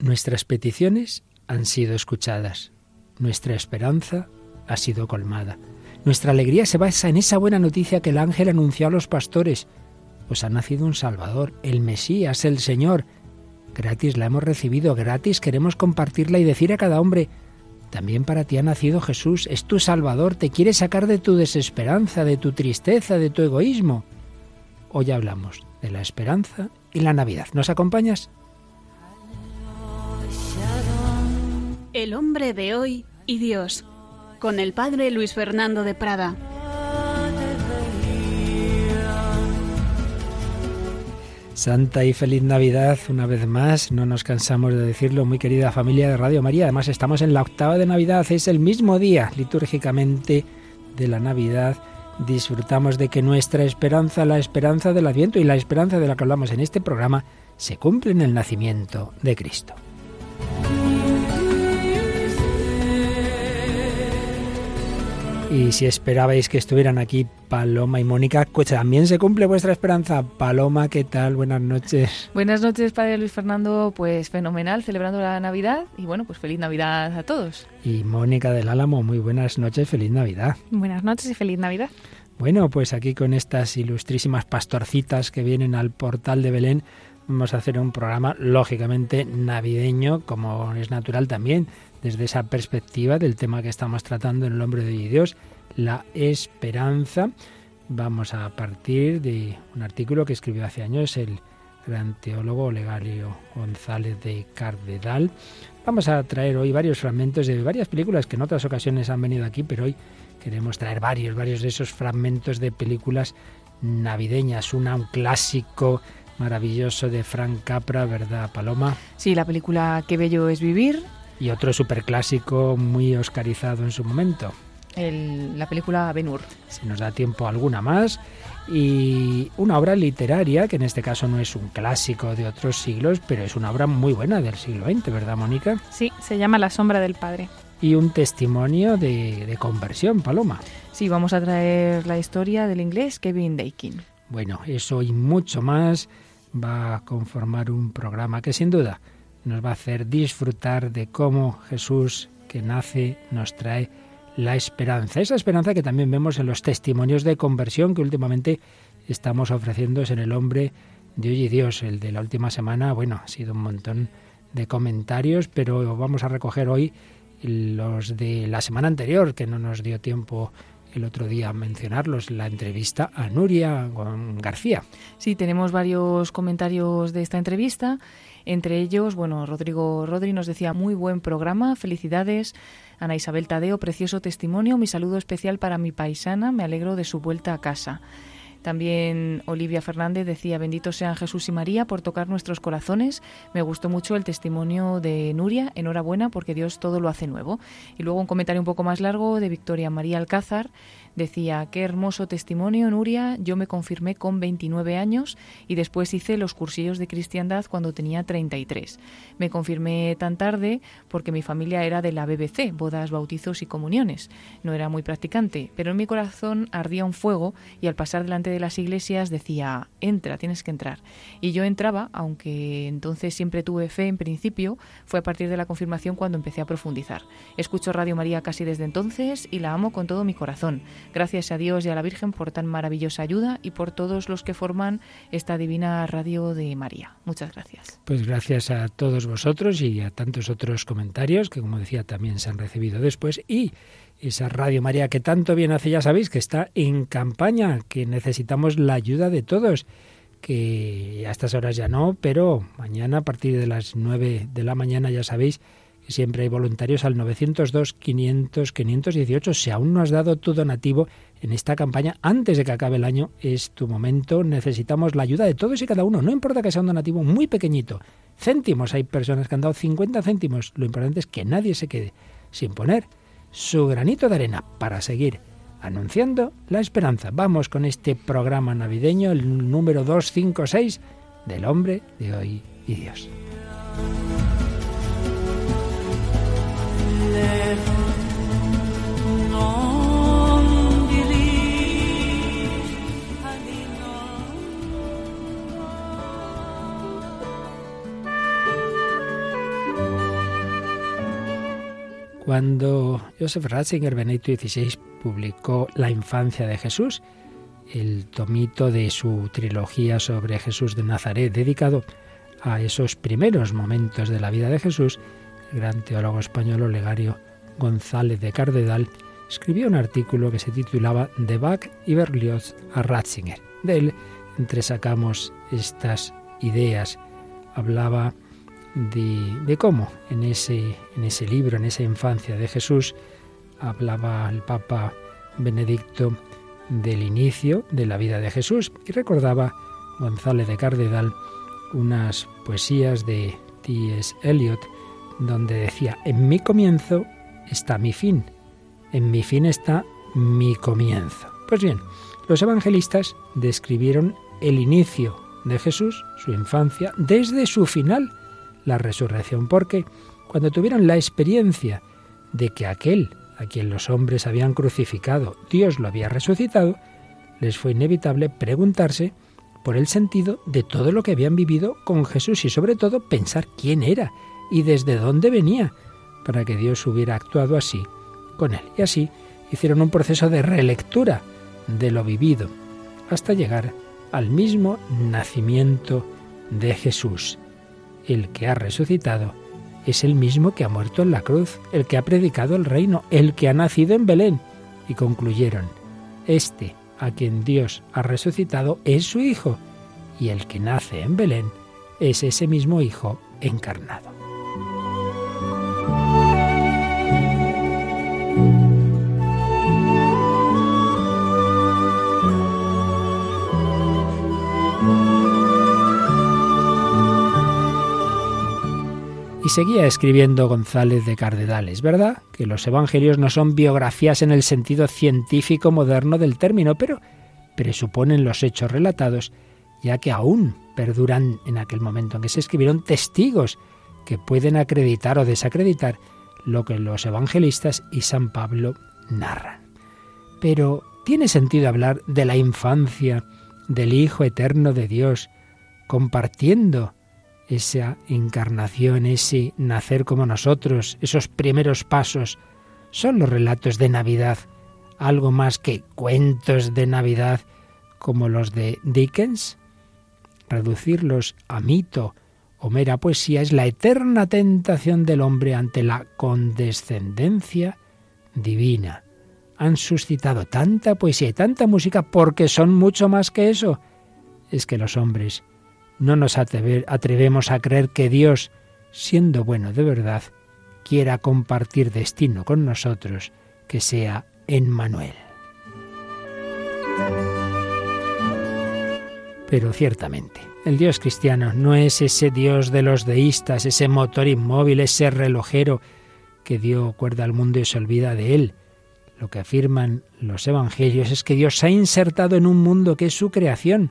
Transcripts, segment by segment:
Nuestras peticiones han sido escuchadas, nuestra esperanza ha sido colmada. Nuestra alegría se basa en esa buena noticia que el ángel anunció a los pastores. Os ha nacido un Salvador, el Mesías, el Señor. Gratis la hemos recibido, gratis queremos compartirla y decir a cada hombre, también para ti ha nacido Jesús, es tu Salvador, te quiere sacar de tu desesperanza, de tu tristeza, de tu egoísmo. Hoy hablamos de la esperanza y la Navidad. ¿Nos acompañas? El hombre de hoy y Dios, con el padre Luis Fernando de Prada. Santa y feliz Navidad una vez más, no nos cansamos de decirlo, muy querida familia de Radio María. Además estamos en la octava de Navidad, es el mismo día litúrgicamente de la Navidad. Disfrutamos de que nuestra esperanza, la esperanza del Adviento y la esperanza de la que hablamos en este programa, se cumple en el nacimiento de Cristo. Y si esperabais que estuvieran aquí Paloma y Mónica, pues también se cumple vuestra esperanza. Paloma, ¿qué tal? Buenas noches. Buenas noches, Padre Luis Fernando. Pues fenomenal, celebrando la Navidad. Y bueno, pues feliz Navidad a todos. Y Mónica del Álamo, muy buenas noches, feliz Navidad. Buenas noches y feliz Navidad. Bueno, pues aquí con estas ilustrísimas pastorcitas que vienen al portal de Belén, vamos a hacer un programa lógicamente navideño, como es natural también desde esa perspectiva del tema que estamos tratando en el nombre de Dios, la esperanza. Vamos a partir de un artículo que escribió hace años el gran teólogo Legalio González de Carvedal. Vamos a traer hoy varios fragmentos de varias películas que en otras ocasiones han venido aquí, pero hoy queremos traer varios, varios de esos fragmentos de películas navideñas. Una, un clásico maravilloso de Frank Capra, ¿verdad, Paloma? Sí, la película Qué bello es vivir, y otro superclásico muy oscarizado en su momento. la película Ben Hur. Si nos da tiempo alguna más. Y una obra literaria, que en este caso no es un clásico de otros siglos, pero es una obra muy buena del siglo XX, ¿verdad, Mónica? Sí, se llama La sombra del padre. Y un testimonio de, de conversión, Paloma. Sí, vamos a traer la historia del inglés Kevin Dakin. Bueno, eso y mucho más va a conformar un programa que sin duda nos va a hacer disfrutar de cómo Jesús que nace nos trae la esperanza. Esa esperanza que también vemos en los testimonios de conversión que últimamente estamos ofreciendo en el hombre de hoy y Dios. El de la última semana, bueno, ha sido un montón de comentarios, pero vamos a recoger hoy los de la semana anterior, que no nos dio tiempo el otro día a mencionarlos, la entrevista a Nuria García. Sí, tenemos varios comentarios de esta entrevista entre ellos, bueno, Rodrigo Rodri nos decía muy buen programa, felicidades. Ana Isabel Tadeo, precioso testimonio, mi saludo especial para mi paisana, me alegro de su vuelta a casa. También Olivia Fernández decía, bendito sean Jesús y María por tocar nuestros corazones. Me gustó mucho el testimonio de Nuria, enhorabuena porque Dios todo lo hace nuevo. Y luego un comentario un poco más largo de Victoria María Alcázar, Decía, qué hermoso testimonio, Nuria. Yo me confirmé con 29 años y después hice los cursillos de cristiandad cuando tenía 33. Me confirmé tan tarde porque mi familia era de la BBC, bodas, bautizos y comuniones. No era muy practicante, pero en mi corazón ardía un fuego y al pasar delante de las iglesias decía, entra, tienes que entrar. Y yo entraba, aunque entonces siempre tuve fe en principio, fue a partir de la confirmación cuando empecé a profundizar. Escucho Radio María casi desde entonces y la amo con todo mi corazón. Gracias a Dios y a la Virgen por tan maravillosa ayuda y por todos los que forman esta divina radio de María. Muchas gracias. Pues gracias a todos vosotros y a tantos otros comentarios que, como decía, también se han recibido después. Y esa Radio María que tanto bien hace, ya sabéis, que está en campaña, que necesitamos la ayuda de todos que a estas horas ya no, pero mañana a partir de las 9 de la mañana ya sabéis siempre hay voluntarios al 902-500-518. Si aún no has dado tu donativo en esta campaña, antes de que acabe el año, es tu momento. Necesitamos la ayuda de todos y cada uno. No importa que sea un donativo muy pequeñito. Céntimos. Hay personas que han dado 50 céntimos. Lo importante es que nadie se quede sin poner su granito de arena para seguir anunciando la esperanza. Vamos con este programa navideño, el número 256 del hombre de hoy y Dios. Cuando Joseph Ratzinger Benedicto XVI publicó La infancia de Jesús, el tomito de su trilogía sobre Jesús de Nazaret, dedicado a esos primeros momentos de la vida de Jesús, gran teólogo español Olegario González de Cardedal escribió un artículo que se titulaba De Bach y Berlioz a Ratzinger. De él entresacamos estas ideas. Hablaba de, cómo en ese, en ese libro, en esa infancia de Jesús, hablaba el Papa Benedicto del inicio de la vida de Jesús y recordaba González de Cardedal unas poesías de T.S. Eliot donde decía, en mi comienzo está mi fin, en mi fin está mi comienzo. Pues bien, los evangelistas describieron el inicio de Jesús, su infancia, desde su final, la resurrección, porque cuando tuvieron la experiencia de que aquel a quien los hombres habían crucificado, Dios lo había resucitado, les fue inevitable preguntarse por el sentido de todo lo que habían vivido con Jesús y sobre todo pensar quién era y desde dónde venía, para que Dios hubiera actuado así con él. Y así hicieron un proceso de relectura de lo vivido, hasta llegar al mismo nacimiento de Jesús. El que ha resucitado es el mismo que ha muerto en la cruz, el que ha predicado el reino, el que ha nacido en Belén. Y concluyeron, este a quien Dios ha resucitado es su Hijo, y el que nace en Belén es ese mismo Hijo encarnado. Seguía escribiendo González de Cardedales, ¿verdad? Que los evangelios no son biografías en el sentido científico moderno del término, pero presuponen los hechos relatados, ya que aún perduran en aquel momento en que se escribieron testigos que pueden acreditar o desacreditar lo que los evangelistas y San Pablo narran. Pero ¿tiene sentido hablar de la infancia del Hijo Eterno de Dios, compartiendo esa encarnación, ese nacer como nosotros, esos primeros pasos, son los relatos de Navidad, algo más que cuentos de Navidad como los de Dickens. Reducirlos a mito o mera poesía es la eterna tentación del hombre ante la condescendencia divina. Han suscitado tanta poesía y tanta música porque son mucho más que eso. Es que los hombres no nos atrevemos a creer que Dios, siendo bueno de verdad, quiera compartir destino con nosotros, que sea en Manuel. Pero ciertamente, el Dios cristiano no es ese Dios de los deístas, ese motor inmóvil, ese relojero que dio cuerda al mundo y se olvida de él. Lo que afirman los evangelios es que Dios se ha insertado en un mundo que es su creación,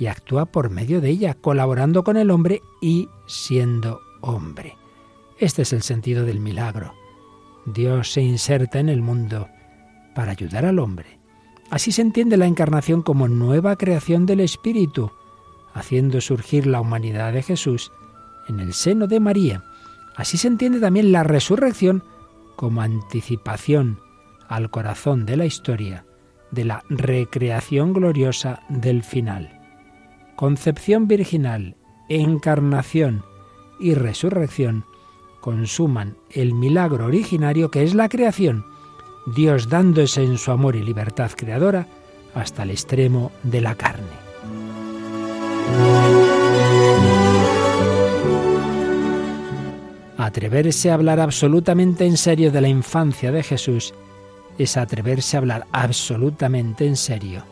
y actúa por medio de ella, colaborando con el hombre y siendo hombre. Este es el sentido del milagro. Dios se inserta en el mundo para ayudar al hombre. Así se entiende la encarnación como nueva creación del Espíritu, haciendo surgir la humanidad de Jesús en el seno de María. Así se entiende también la resurrección como anticipación al corazón de la historia de la recreación gloriosa del final concepción virginal, encarnación y resurrección consuman el milagro originario que es la creación, Dios dándose en su amor y libertad creadora hasta el extremo de la carne. Atreverse a hablar absolutamente en serio de la infancia de Jesús es atreverse a hablar absolutamente en serio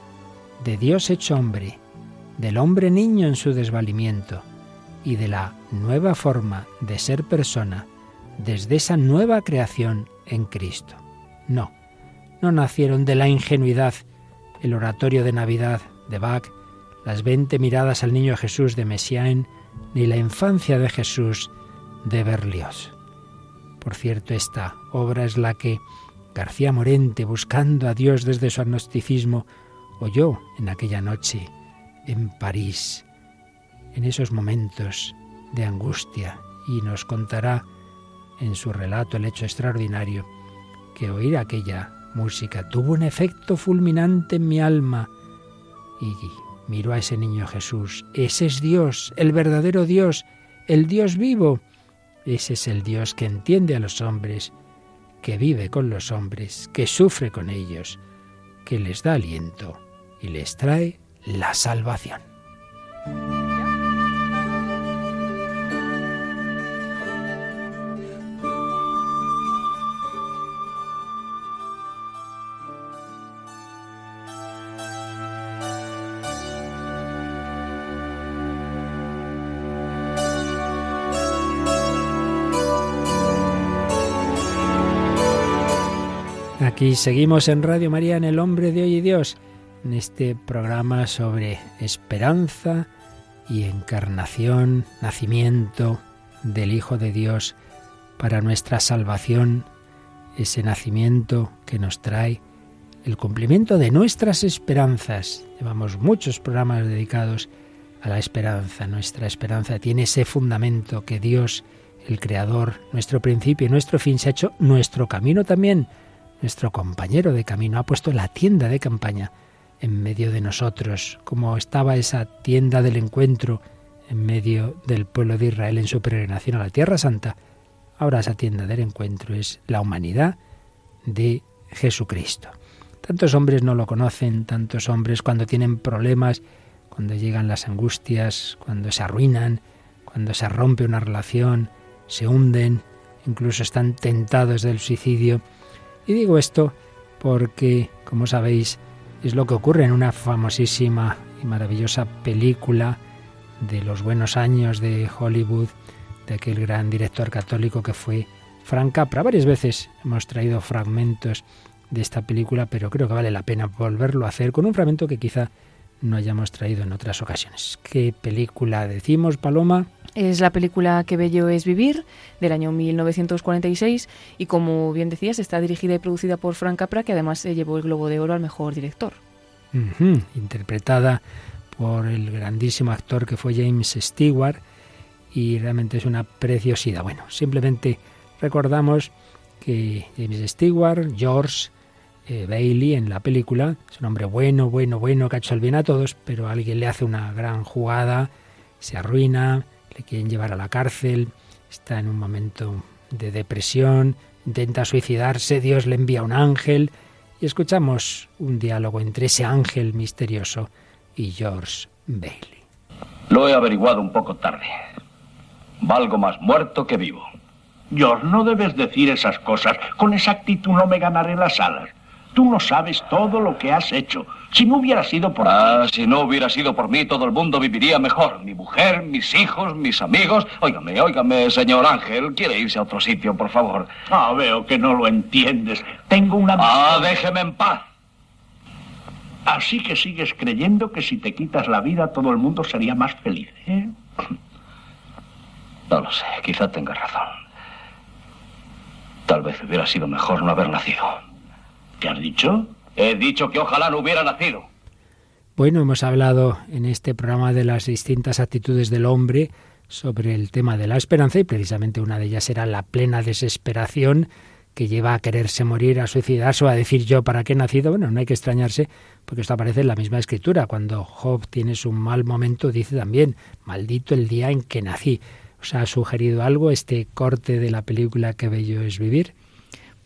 de Dios hecho hombre, del hombre niño en su desvalimiento y de la nueva forma de ser persona desde esa nueva creación en Cristo. No, no nacieron de la ingenuidad el oratorio de Navidad de Bach, las veinte miradas al niño Jesús de Messiaen, ni la infancia de Jesús de Berlioz. Por cierto, esta obra es la que García Morente, buscando a Dios desde su agnosticismo, oyó en aquella noche en París, en esos momentos de angustia, y nos contará en su relato el hecho extraordinario, que oír aquella música tuvo un efecto fulminante en mi alma. Y miró a ese niño Jesús. Ese es Dios, el verdadero Dios, el Dios vivo. Ese es el Dios que entiende a los hombres, que vive con los hombres, que sufre con ellos, que les da aliento y les trae la salvación. Aquí seguimos en Radio María en El Hombre de Hoy y Dios, en este programa sobre esperanza y encarnación, nacimiento del Hijo de Dios para nuestra salvación, ese nacimiento que nos trae el cumplimiento de nuestras esperanzas. Llevamos muchos programas dedicados a la esperanza. Nuestra esperanza tiene ese fundamento que Dios, el Creador, nuestro principio y nuestro fin, se ha hecho nuestro camino también nuestro compañero de camino, ha puesto la tienda de campaña en medio de nosotros, como estaba esa tienda del encuentro en medio del pueblo de Israel en su peregrinación a la Tierra Santa. Ahora esa tienda del encuentro es la humanidad de Jesucristo. Tantos hombres no lo conocen, tantos hombres cuando tienen problemas, cuando llegan las angustias, cuando se arruinan, cuando se rompe una relación, se hunden, incluso están tentados del suicidio, y digo esto porque, como sabéis, es lo que ocurre en una famosísima y maravillosa película de los buenos años de Hollywood, de aquel gran director católico que fue Frank Capra. Varias veces hemos traído fragmentos de esta película, pero creo que vale la pena volverlo a hacer con un fragmento que quizá no hayamos traído en otras ocasiones. ¿Qué película decimos, Paloma? Es la película Que bello es vivir, del año 1946, y como bien decías, está dirigida y producida por Frank Capra, que además se llevó el Globo de Oro al mejor director. Interpretada por el grandísimo actor que fue James Stewart, y realmente es una preciosidad. Bueno, simplemente recordamos que James Stewart, George eh, Bailey en la película, es un hombre bueno, bueno, bueno, que ha hecho el bien a todos, pero alguien le hace una gran jugada, se arruina, le quieren llevar a la cárcel, está en un momento de depresión, intenta suicidarse, Dios le envía un ángel y escuchamos un diálogo entre ese ángel misterioso y George Bailey. Lo he averiguado un poco tarde. Valgo más muerto que vivo. George, no debes decir esas cosas. Con esa actitud no me ganaré las alas. Tú no sabes todo lo que has hecho. Si no hubiera sido por ah, si no hubiera sido por mí, todo el mundo viviría mejor. Mi mujer, mis hijos, mis amigos. Óigame, óigame, señor Ángel. ¿Quiere irse a otro sitio, por favor? Ah, veo que no lo entiendes. Tengo una... Ah, déjeme en paz. Así que sigues creyendo que si te quitas la vida todo el mundo sería más feliz, ¿eh? No lo sé, quizá tenga razón. Tal vez hubiera sido mejor no haber nacido. ¿Qué has dicho? He dicho que ojalá no hubiera nacido. Bueno, hemos hablado en este programa de las distintas actitudes del hombre sobre el tema de la esperanza y precisamente una de ellas era la plena desesperación que lleva a quererse morir, a suicidarse o a decir yo para qué he nacido. Bueno, no hay que extrañarse porque esto aparece en la misma escritura. Cuando Job tiene su mal momento dice también, maldito el día en que nací. ¿Os ha sugerido algo este corte de la película Qué bello es vivir?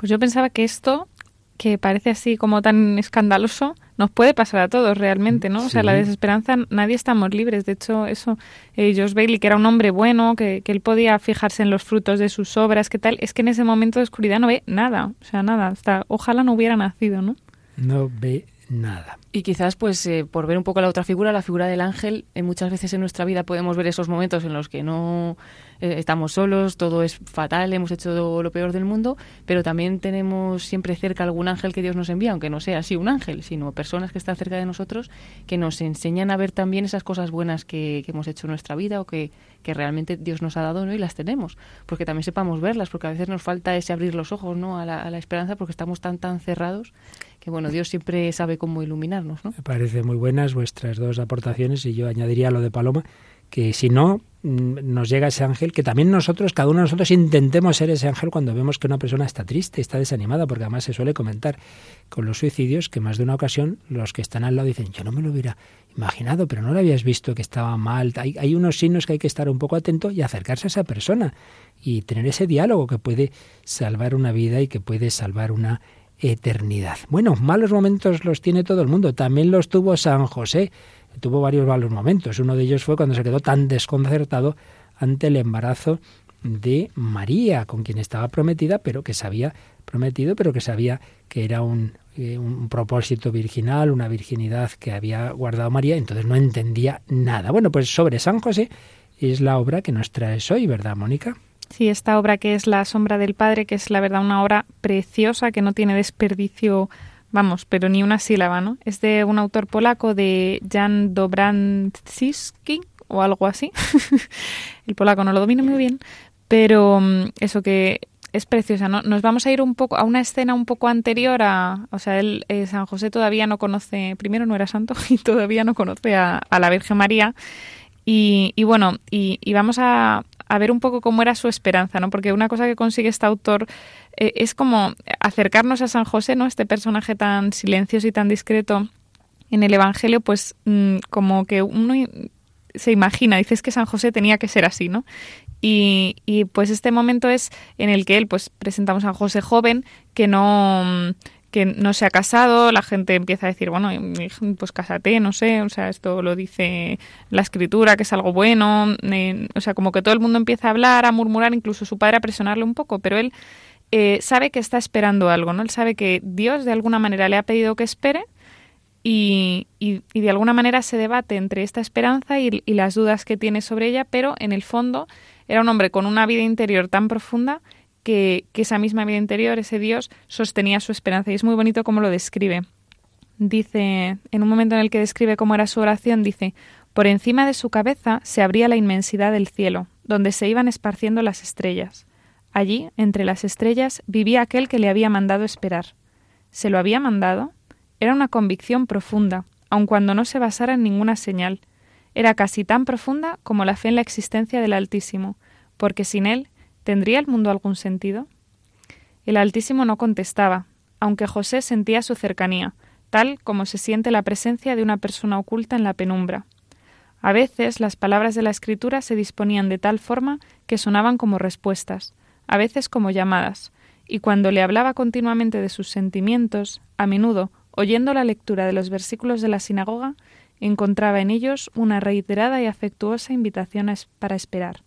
Pues yo pensaba que esto que parece así como tan escandaloso, nos puede pasar a todos realmente, ¿no? O sea, la desesperanza, nadie estamos libres. De hecho, eso, eh, Josh Bailey, que era un hombre bueno, que, que, él podía fijarse en los frutos de sus obras, ¿qué tal? Es que en ese momento de oscuridad no ve nada, o sea, nada. Hasta, ojalá no hubiera nacido, ¿no? No ve nada. Y quizás, pues, eh, por ver un poco la otra figura, la figura del ángel, eh, muchas veces en nuestra vida podemos ver esos momentos en los que no eh, estamos solos, todo es fatal, hemos hecho lo peor del mundo, pero también tenemos siempre cerca algún ángel que Dios nos envía, aunque no sea así un ángel, sino personas que están cerca de nosotros que nos enseñan a ver también esas cosas buenas que, hemos hecho en nuestra vida o que, que realmente Dios nos ha dado ¿no? y las tenemos, porque también sepamos verlas, porque a veces nos falta ese abrir los ojos ¿no? a, la, a la esperanza porque estamos tan, tan cerrados que bueno, Dios siempre sabe cómo iluminarnos, ¿no? Me parece muy buenas vuestras dos aportaciones y yo añadiría lo de Paloma, que si no, nos llega ese ángel, que también nosotros, cada uno de nosotros, intentemos ser ese ángel cuando vemos que una persona está triste, está desanimada, porque además se suele comentar con los suicidios que más de una ocasión los que están al lado dicen, yo no me lo hubiera imaginado, pero no lo habías visto que estaba mal. Hay, hay unos signos que hay que estar un poco atento y acercarse a esa persona y tener ese diálogo que puede salvar una vida y que puede salvar una eternidad. Bueno, malos momentos los tiene todo el mundo, también los tuvo San José, tuvo varios malos momentos. Uno de ellos fue cuando se quedó tan desconcertado ante el embarazo de María, con quien estaba prometida, pero que sabía prometido, pero que sabía que era un, eh, un propósito virginal, una virginidad que había guardado María, entonces no entendía nada. Bueno, pues sobre San José es la obra que nos traes hoy, ¿verdad, Mónica? Sí, esta obra que es La sombra del Padre, que es la verdad una obra preciosa que no tiene desperdicio, vamos, pero ni una sílaba, ¿no? Es de un autor polaco de Jan Dobranciski o algo así. El polaco no lo domino muy bien, pero mm, eso que es preciosa, ¿no? Nos vamos a ir un poco a una escena un poco anterior a, o sea, él, eh, San José todavía no conoce, primero no era santo y todavía no conoce a, la Virgen María. Y, y bueno, y, vamos a, a ver un poco cómo era su esperanza, ¿no? Porque una cosa que consigue este autor eh, es como acercarnos a San José, ¿no? Este personaje tan silencioso y tan discreto en el Evangelio, pues mm, como que uno se imagina, dices que San José tenía que ser así, ¿no? Y, y, pues este momento es en el que él, pues presentamos a San José joven, que no que no se ha casado, la gente empieza a decir, bueno, pues cásate, no sé, o sea, esto lo dice la escritura, que es algo bueno, o sea, como que todo el mundo empieza a hablar, a murmurar, incluso su padre a presionarle un poco, pero él eh, sabe que está esperando algo, ¿no? Él sabe que Dios de alguna manera le ha pedido que espere y, y, de alguna manera se debate entre esta esperanza y, y las dudas que tiene sobre ella, pero en el fondo era un hombre con una vida interior tan profunda que, esa misma vida interior, ese Dios, sostenía su esperanza. Y es muy bonito cómo lo describe. Dice, en un momento en el que describe cómo era su oración, dice, por encima de su cabeza se abría la inmensidad del cielo, donde se iban esparciendo las estrellas. Allí, entre las estrellas, vivía aquel que le había mandado esperar. ¿Se lo había mandado? Era una convicción profunda, aun cuando no se basara en ninguna señal. Era casi tan profunda como la fe en la existencia del Altísimo, porque sin él ¿Tendría el mundo algún sentido? El Altísimo no contestaba, aunque José sentía su cercanía, tal como se siente la presencia de una persona oculta en la penumbra. A veces las palabras de la escritura se disponían de tal forma que sonaban como respuestas, a veces como llamadas, y cuando le hablaba continuamente de sus sentimientos, a menudo, oyendo la lectura de los versículos de la sinagoga, encontraba en ellos una reiterada y afectuosa invitación para esperar.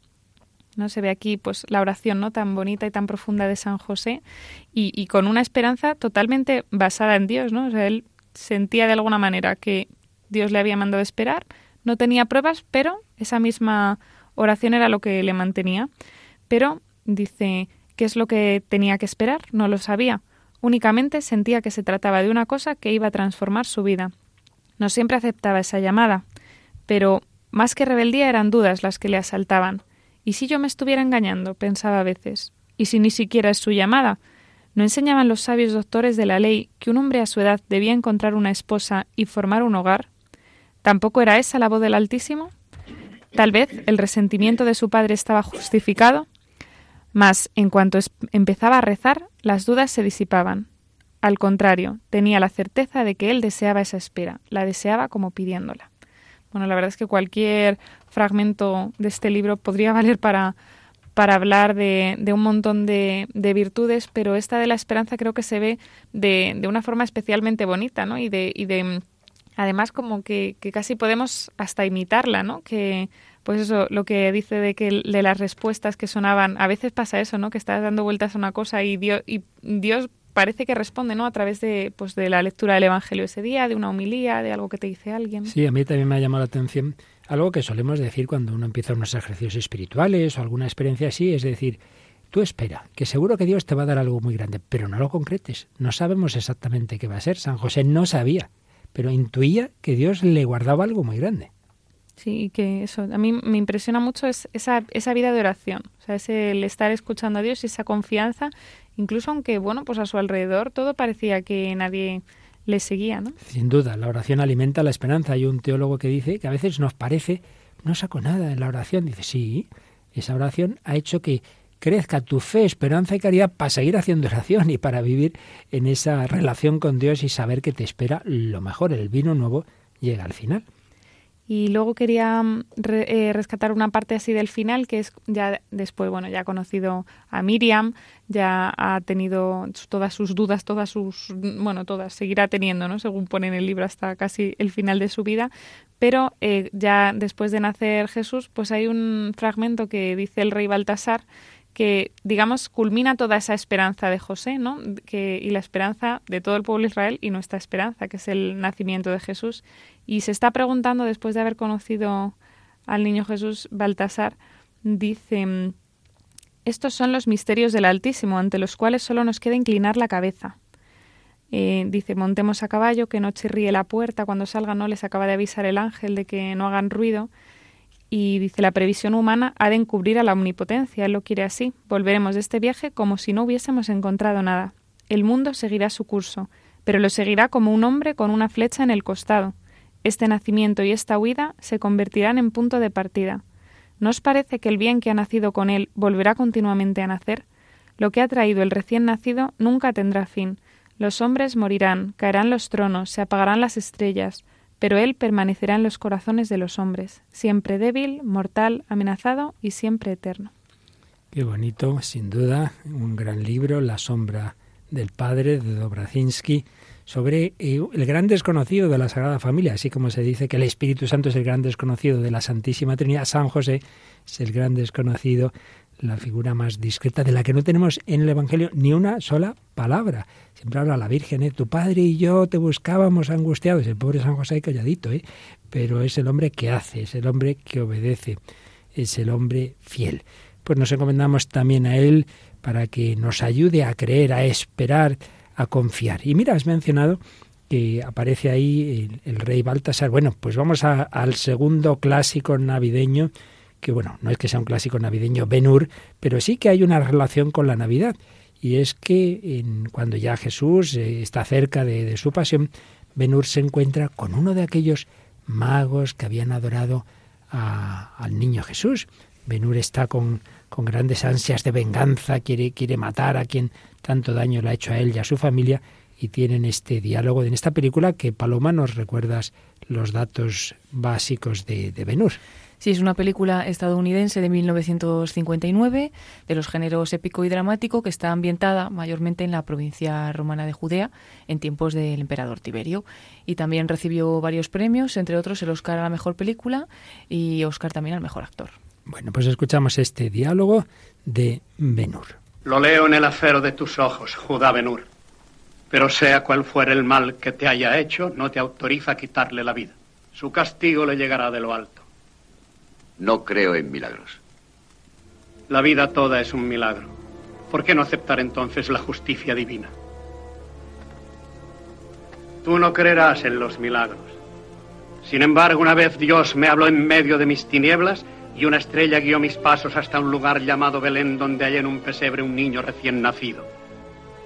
¿No? Se ve aquí pues la oración ¿no? tan bonita y tan profunda de San José y, con una esperanza totalmente basada en Dios, ¿no? Él sentía de alguna manera que Dios le había mandado esperar, no tenía pruebas, pero esa misma oración era lo que le mantenía. Pero dice, ¿qué es lo que tenía que esperar? No lo sabía. Únicamente sentía que se trataba de una cosa que iba a transformar su vida. No siempre aceptaba esa llamada, pero más que rebeldía eran dudas las que le asaltaban. ¿Y si yo me estuviera engañando? pensaba a veces. ¿Y si ni siquiera es su llamada? ¿No enseñaban los sabios doctores de la ley que un hombre a su edad debía encontrar una esposa y formar un hogar? ¿Tampoco era esa la voz del Altísimo? Tal vez el resentimiento de su padre estaba justificado, mas en cuanto empezaba a rezar, las dudas se disipaban. Al contrario, tenía la certeza de que él deseaba esa espera, la deseaba como pidiéndola. Bueno, la verdad es que cualquier fragmento de este libro podría valer para, para hablar de, un montón de, de, virtudes, pero esta de la esperanza creo que se ve de, de una forma especialmente bonita, ¿no? Y de, y de además como que, que, casi podemos hasta imitarla, ¿no? Que pues eso, lo que dice de que de las respuestas que sonaban, a veces pasa eso, ¿no? Que estás dando vueltas a una cosa y Dios, y Dios parece que responde, ¿no? A través de, pues, de la lectura del Evangelio ese día, de una homilía, de algo que te dice alguien. Sí, a mí también me ha llamado la atención algo que solemos decir cuando uno empieza unos ejercicios espirituales o alguna experiencia así, es decir, tú espera, que seguro que Dios te va a dar algo muy grande, pero no lo concretes. No sabemos exactamente qué va a ser. San José no sabía, pero intuía que Dios le guardaba algo muy grande. Sí, que eso, a mí me impresiona mucho es esa, esa vida de oración, o sea, ese el estar escuchando a Dios y esa confianza incluso aunque, bueno, pues a su alrededor todo parecía que nadie le seguía, ¿no? Sin duda, la oración alimenta la esperanza. Hay un teólogo que dice que a veces nos parece no saco nada en la oración. Dice, sí, esa oración ha hecho que crezca tu fe, esperanza y caridad para seguir haciendo oración y para vivir en esa relación con Dios y saber que te espera lo mejor. El vino nuevo llega al final. Y luego quería mm, eh, rescatar una parte así del final, que es ya después, bueno, ya ha conocido a Miriam, ya ha tenido todas sus dudas, todas sus, bueno, todas, seguirá teniendo, ¿no? Según pone en el libro hasta casi el final de su vida. Pero eh, ya después de nacer Jesús, pues hay un fragmento que dice el rey Baltasar, que, digamos, culmina toda esa esperanza de José, ¿no? Y la esperanza de todo el pueblo de Israel y nuestra esperanza, que es el nacimiento de Jesús. Y se está preguntando, después de haber conocido al niño Jesús, Baltasar, dice, estos son los misterios del Altísimo, ante los cuales solo nos queda inclinar la cabeza. Eh, dice, montemos a caballo, que no chirríe la puerta, cuando salga no les acaba de avisar el ángel de que no hagan ruido. Y dice, la previsión humana ha de encubrir a la omnipotencia, él lo quiere así. Volveremos de este viaje como si no hubiésemos encontrado nada. El mundo seguirá su curso, pero lo seguirá como un hombre con una flecha en el costado. Este nacimiento y esta huida se convertirán en punto de partida. ¿No os parece que el bien que ha nacido con él volverá continuamente a nacer? Lo que ha traído el recién nacido nunca tendrá fin. Los hombres morirán, caerán los tronos, se apagarán las estrellas, pero Él permanecerá en los corazones de los hombres, siempre débil, mortal, amenazado y siempre eterno. Qué bonito, sin duda, un gran libro, La sombra del Padre, de Dobrazinski, sobre eh, el gran desconocido de la Sagrada Familia, así como se dice que el Espíritu Santo es el gran desconocido de la Santísima Trinidad, San José es el gran desconocido la figura más discreta de la que no tenemos en el Evangelio ni una sola palabra. Siempre habla la Virgen, ¿eh? tu padre y yo te buscábamos angustiados. El pobre San José calladito, ¿eh? pero es el hombre que hace, es el hombre que obedece, es el hombre fiel. Pues nos encomendamos también a él para que nos ayude a creer, a esperar, a confiar. Y mira, has mencionado que aparece ahí el, rey Baltasar. Bueno, pues vamos al segundo clásico navideño que bueno, no es que sea un clásico navideño Benur, pero sí que hay una relación con la Navidad. Y es que cuando ya Jesús eh, está cerca de, su pasión, Benur se encuentra con uno de aquellos magos que habían adorado al niño Jesús. Benur está con, con grandes ansias de venganza, quiere, quiere matar a quien tanto daño le ha hecho a él y a su familia, y tienen este diálogo en esta película que Paloma nos recuerdas los datos básicos de, de Benur. Sí, es una película estadounidense de 1959 de los géneros épico y dramático que está ambientada mayormente en la provincia romana de Judea en tiempos del emperador Tiberio y también recibió varios premios, entre otros el Oscar a la mejor película y Oscar también al mejor actor. Bueno, pues escuchamos este diálogo de Benur. Lo leo en el acero de tus ojos, Judá Benur. Pero sea cual fuere el mal que te haya hecho, no te autoriza a quitarle la vida. Su castigo le llegará de lo alto. No creo en milagros. La vida toda es un milagro. ¿Por qué no aceptar entonces la justicia divina? Tú no creerás en los milagros. Sin embargo, una vez Dios me habló en medio de mis tinieblas y una estrella guió mis pasos hasta un lugar llamado Belén donde hay en un pesebre un niño recién nacido.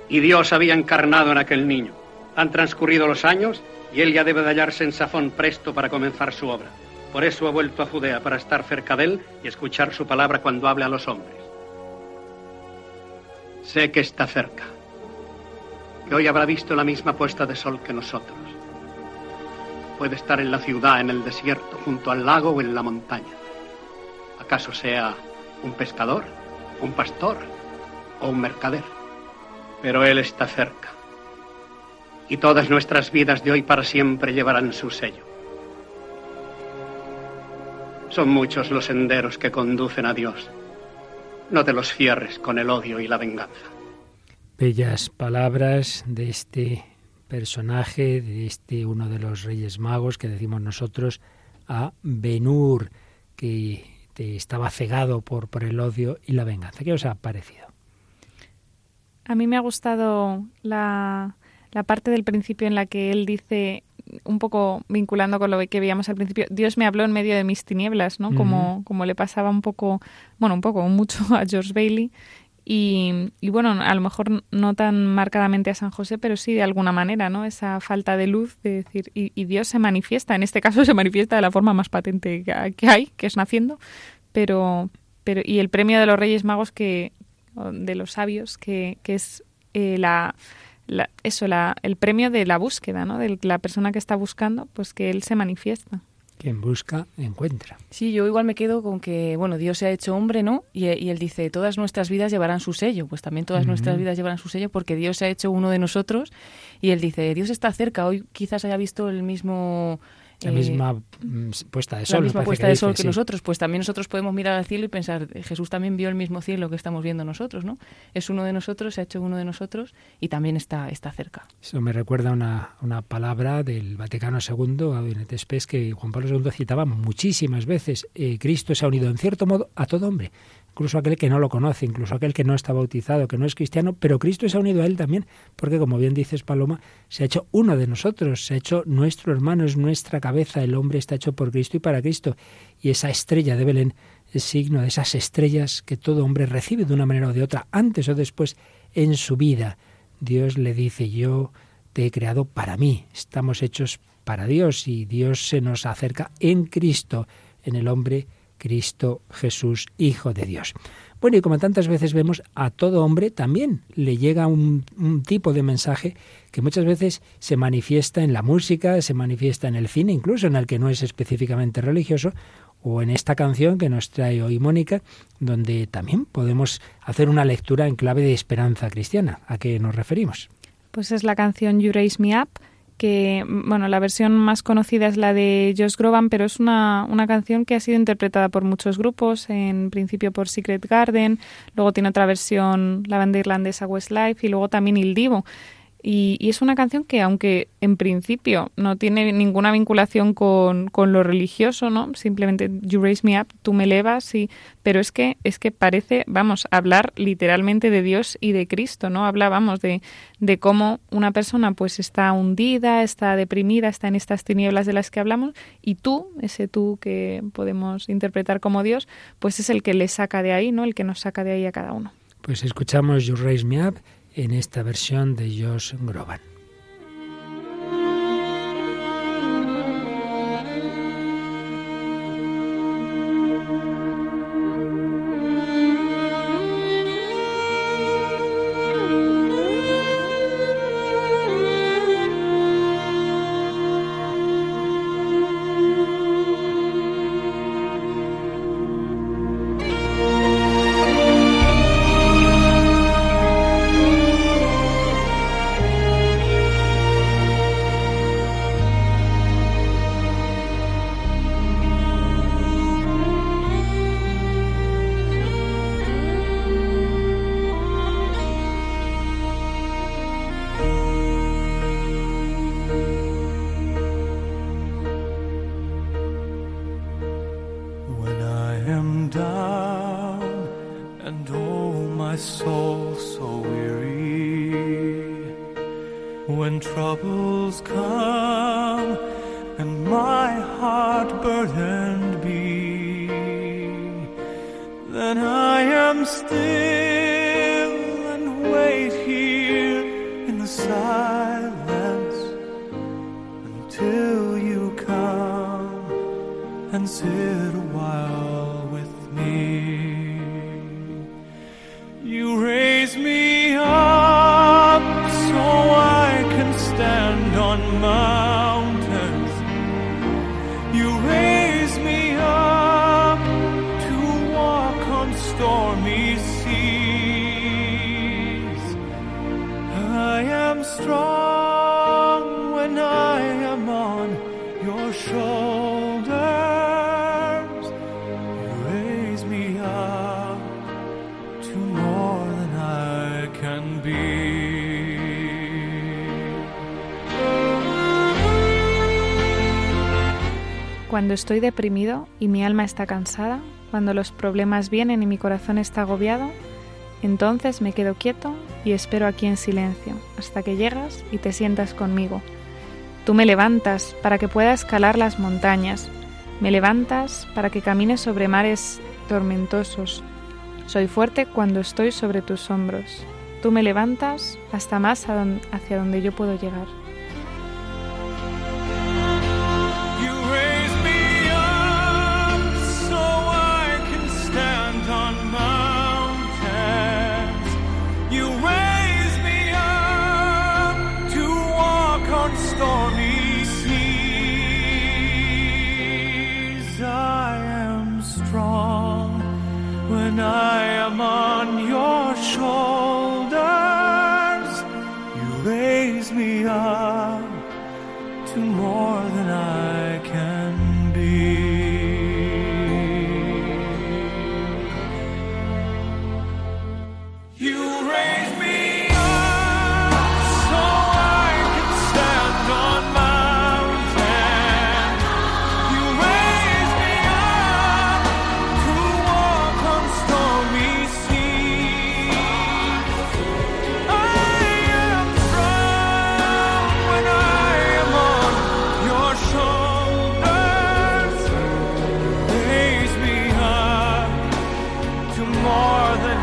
Y Dios había encarnado en aquel niño. Han transcurrido los años y él ya debe de hallarse en Safón presto para comenzar su obra. Por eso ha vuelto a Judea, para estar cerca de él y escuchar su palabra cuando hable a los hombres. Sé que está cerca, que hoy habrá visto la misma puesta de sol que nosotros. Puede estar en la ciudad, en el desierto, junto al lago o en la montaña. ¿Acaso sea un pescador, un pastor o un mercader? Pero Él está cerca. Y todas nuestras vidas de hoy para siempre llevarán su sello. Son muchos los senderos que conducen a Dios. No te los cierres con el odio y la venganza. Bellas palabras de este personaje, de este uno de los Reyes Magos que decimos nosotros, a Benur, que estaba cegado por, por el odio y la venganza. ¿Qué os ha parecido? A mí me ha gustado la, la parte del principio en la que él dice un poco vinculando con lo que veíamos al principio, Dios me habló en medio de mis tinieblas, ¿no? Como, como le pasaba un poco, bueno, un poco, mucho a George Bailey. Y, y, bueno, a lo mejor no tan marcadamente a San José, pero sí de alguna manera, ¿no? Esa falta de luz de decir, y, y Dios se manifiesta, en este caso se manifiesta de la forma más patente que hay, que es naciendo, pero, pero y el premio de los Reyes Magos que de los sabios que, que es eh, la, la, eso la, el premio de la búsqueda no de la persona que está buscando pues que él se manifiesta. Quien busca encuentra. Sí yo igual me quedo con que bueno Dios se ha hecho hombre no y, y él dice todas nuestras vidas llevarán su sello pues también todas uh -huh. nuestras vidas llevarán su sello porque Dios se ha hecho uno de nosotros. Y él dice Dios está cerca hoy quizás haya visto el mismo la misma eh, puesta de sol. La misma puesta que de sol dice, que sí. nosotros. Pues también nosotros podemos mirar al cielo y pensar, Jesús también vio el mismo cielo que estamos viendo nosotros, ¿no? Es uno de nosotros, se ha hecho uno de nosotros y también está, está cerca. Eso me recuerda una, una palabra del Vaticano II, Gabinete Spes, que Juan Pablo II citaba muchísimas veces. Eh, Cristo se ha unido en cierto modo a todo hombre incluso aquel que no lo conoce, incluso aquel que no está bautizado, que no es cristiano, pero Cristo se ha unido a él también, porque como bien dices Paloma, se ha hecho uno de nosotros, se ha hecho nuestro hermano, es nuestra cabeza, el hombre está hecho por Cristo y para Cristo. Y esa estrella de Belén es signo de esas estrellas que todo hombre recibe de una manera o de otra, antes o después en su vida. Dios le dice, yo te he creado para mí, estamos hechos para Dios y Dios se nos acerca en Cristo, en el hombre Cristo Jesús, Hijo de Dios. Bueno, y como tantas veces vemos, a todo hombre también le llega un, tipo de mensaje que muchas veces se manifiesta en la música, se manifiesta en el cine, incluso en el que no es específicamente religioso, o en esta canción que nos trae hoy Mónica, donde también podemos hacer una lectura en clave de esperanza cristiana. ¿A qué nos referimos? Pues es la canción You Raise Me Up que, bueno, la versión más conocida es la de Josh Groban, pero es una, una canción que ha sido interpretada por muchos grupos, en principio por Secret Garden, luego tiene otra versión la banda irlandesa Westlife y luego también Il Divo. Y, y, es una canción que, aunque en principio no tiene ninguna vinculación con, con, lo religioso, ¿no? Simplemente you raise me up, tú me elevas, y, pero es que, es que parece, vamos, hablar literalmente de Dios y de Cristo, ¿no? Habla, vamos, de, de cómo una persona pues está hundida, está deprimida, está en estas tinieblas de las que hablamos, y tú, ese tú que podemos interpretar como Dios, pues es el que le saca de ahí, ¿no? El que nos saca de ahí a cada uno. Pues escuchamos You Raise Me Up en esta versión de Josh Groban. Cuando estoy deprimido y mi alma está cansada, cuando los problemas vienen y mi corazón está agobiado, entonces me quedo quieto y espero aquí en silencio hasta que llegas y te sientas conmigo. Tú me levantas para que pueda escalar las montañas, me levantas para que camine sobre mares tormentosos, Soy fuerte cuando estoy sobre tus hombros. Tú me levantas hasta más hacia donde yo puedo llegar. Raise me up to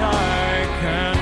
I can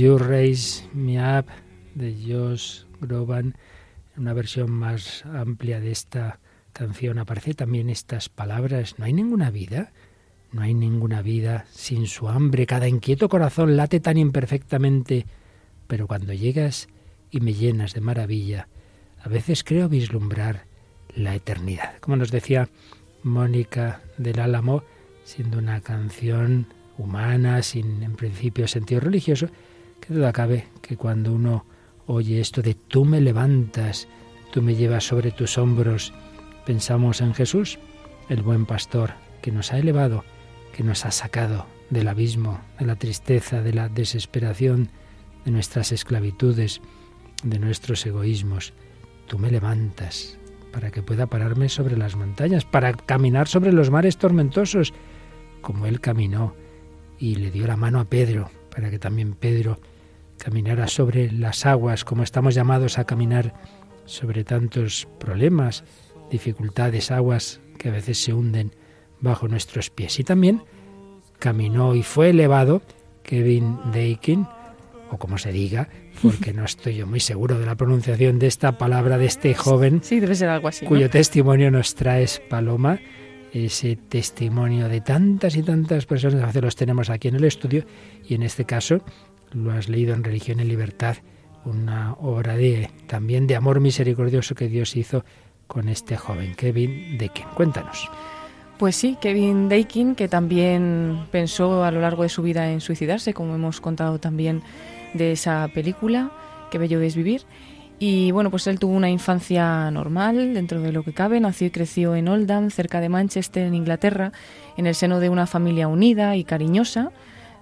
You Raise Me Up de Josh Groban, una versión más amplia de esta canción aparece también estas palabras, no hay ninguna vida, no hay ninguna vida sin su hambre, cada inquieto corazón late tan imperfectamente, pero cuando llegas y me llenas de maravilla, a veces creo vislumbrar la eternidad. Como nos decía Mónica del Álamo, siendo una canción humana, sin en principio sentido religioso, que duda cabe que cuando uno oye esto de tú me levantas, tú me llevas sobre tus hombros, pensamos en Jesús, el buen pastor, que nos ha elevado, que nos ha sacado del abismo, de la tristeza, de la desesperación, de nuestras esclavitudes, de nuestros egoísmos. Tú me levantas para que pueda pararme sobre las montañas, para caminar sobre los mares tormentosos, como Él caminó y le dio la mano a Pedro, para que también Pedro caminara sobre las aguas, como estamos llamados a caminar sobre tantos problemas, dificultades, aguas que a veces se hunden bajo nuestros pies. Y también caminó y fue elevado Kevin Dakin, o como se diga, porque no estoy yo muy seguro de la pronunciación de esta palabra de este joven, Sí, debe ser algo así. ¿no? cuyo testimonio nos traes, Paloma, ese testimonio de tantas y tantas personas, a veces los tenemos aquí en el estudio, y en este caso lo has leído en Religión y Libertad, una obra de también de amor misericordioso que Dios hizo con este joven, Kevin Dekin. Cuéntanos. Pues sí, Kevin Dakin, que también pensó a lo largo de su vida en suicidarse, como hemos contado también de esa película, Qué bello es vivir. Y bueno, pues él tuvo una infancia normal, dentro de lo que cabe, nació y creció en Oldham, cerca de Manchester, en Inglaterra, en el seno de una familia unida y cariñosa,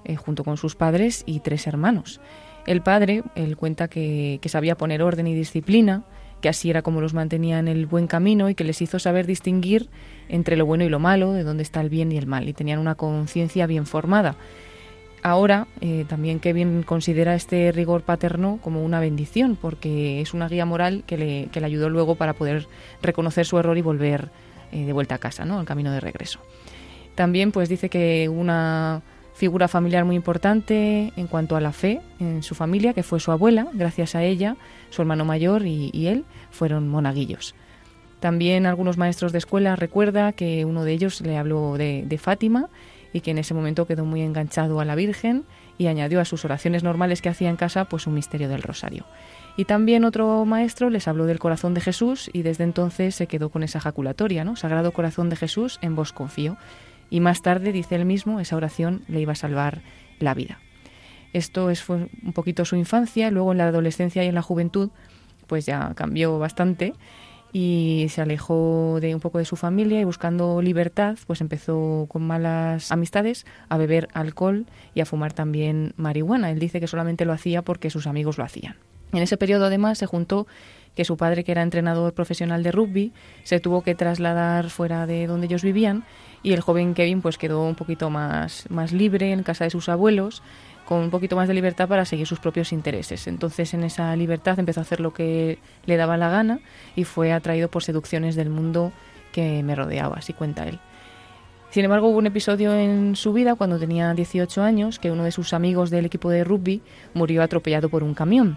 eh, junto con sus padres y tres hermanos. El padre, él cuenta que, que sabía poner orden y disciplina, que así era como los mantenía en el buen camino y que les hizo saber distinguir entre lo bueno y lo malo, de dónde está el bien y el mal, y tenían una conciencia bien formada. Ahora eh, también Kevin considera este rigor paterno como una bendición, porque es una guía moral que le, que le ayudó luego para poder reconocer su error y volver eh, de vuelta a casa, ¿no? al camino de regreso. También pues dice que una figura familiar muy importante en cuanto a la fe en su familia, que fue su abuela, gracias a ella, su hermano mayor y, él fueron monaguillos. También algunos maestros de escuela recuerda que uno de ellos le habló de Fátima y que en ese momento quedó muy enganchado a la Virgen y añadió a sus oraciones normales que hacía en casa pues un misterio del rosario. Y también otro maestro les habló del corazón de Jesús y desde entonces se quedó con esa ejaculatoria, ¿no? Sagrado corazón de Jesús, en vos confío. Y más tarde, dice él mismo, esa oración le iba a salvar la vida. Esto es, fue un poquito su infancia, luego en la adolescencia y en la juventud, pues ya cambió bastante y se alejó de un poco de su familia y buscando libertad, pues empezó con malas amistades a beber alcohol y a fumar también marihuana. Él dice que solamente lo hacía porque sus amigos lo hacían. En ese periodo además se juntó que su padre, que era entrenador profesional de rugby, se tuvo que trasladar fuera de donde ellos vivían y el joven Kevin pues quedó un poquito más, más libre en casa de sus abuelos con un poquito más de libertad para seguir sus propios intereses. Entonces en esa libertad empezó a hacer lo que le daba la gana y fue atraído por seducciones del mundo que me rodeaba, así cuenta él. Sin embargo, hubo un episodio en su vida cuando tenía 18 años que uno de sus amigos del equipo de rugby murió atropellado por un camión.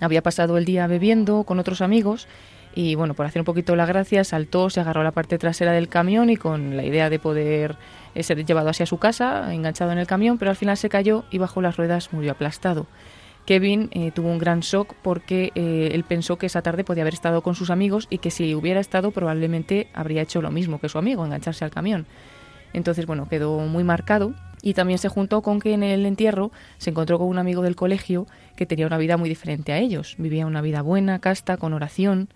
Había pasado el día bebiendo con otros amigos y bueno, por hacer un poquito la gracia, saltó, se agarró a la parte trasera del camión y con la idea de poder eh, ser llevado hacia su casa, enganchado en el camión, pero al final se cayó y bajo las ruedas murió aplastado. Kevin eh, tuvo un gran shock porque eh, él pensó que esa tarde podía haber estado con sus amigos y que si hubiera estado probablemente habría hecho lo mismo que su amigo, engancharse al camión. Entonces, bueno, quedó muy marcado y también se juntó con que en el entierro se encontró con un amigo del colegio que tenía una vida muy diferente a ellos. Vivía una vida buena, casta, con oración,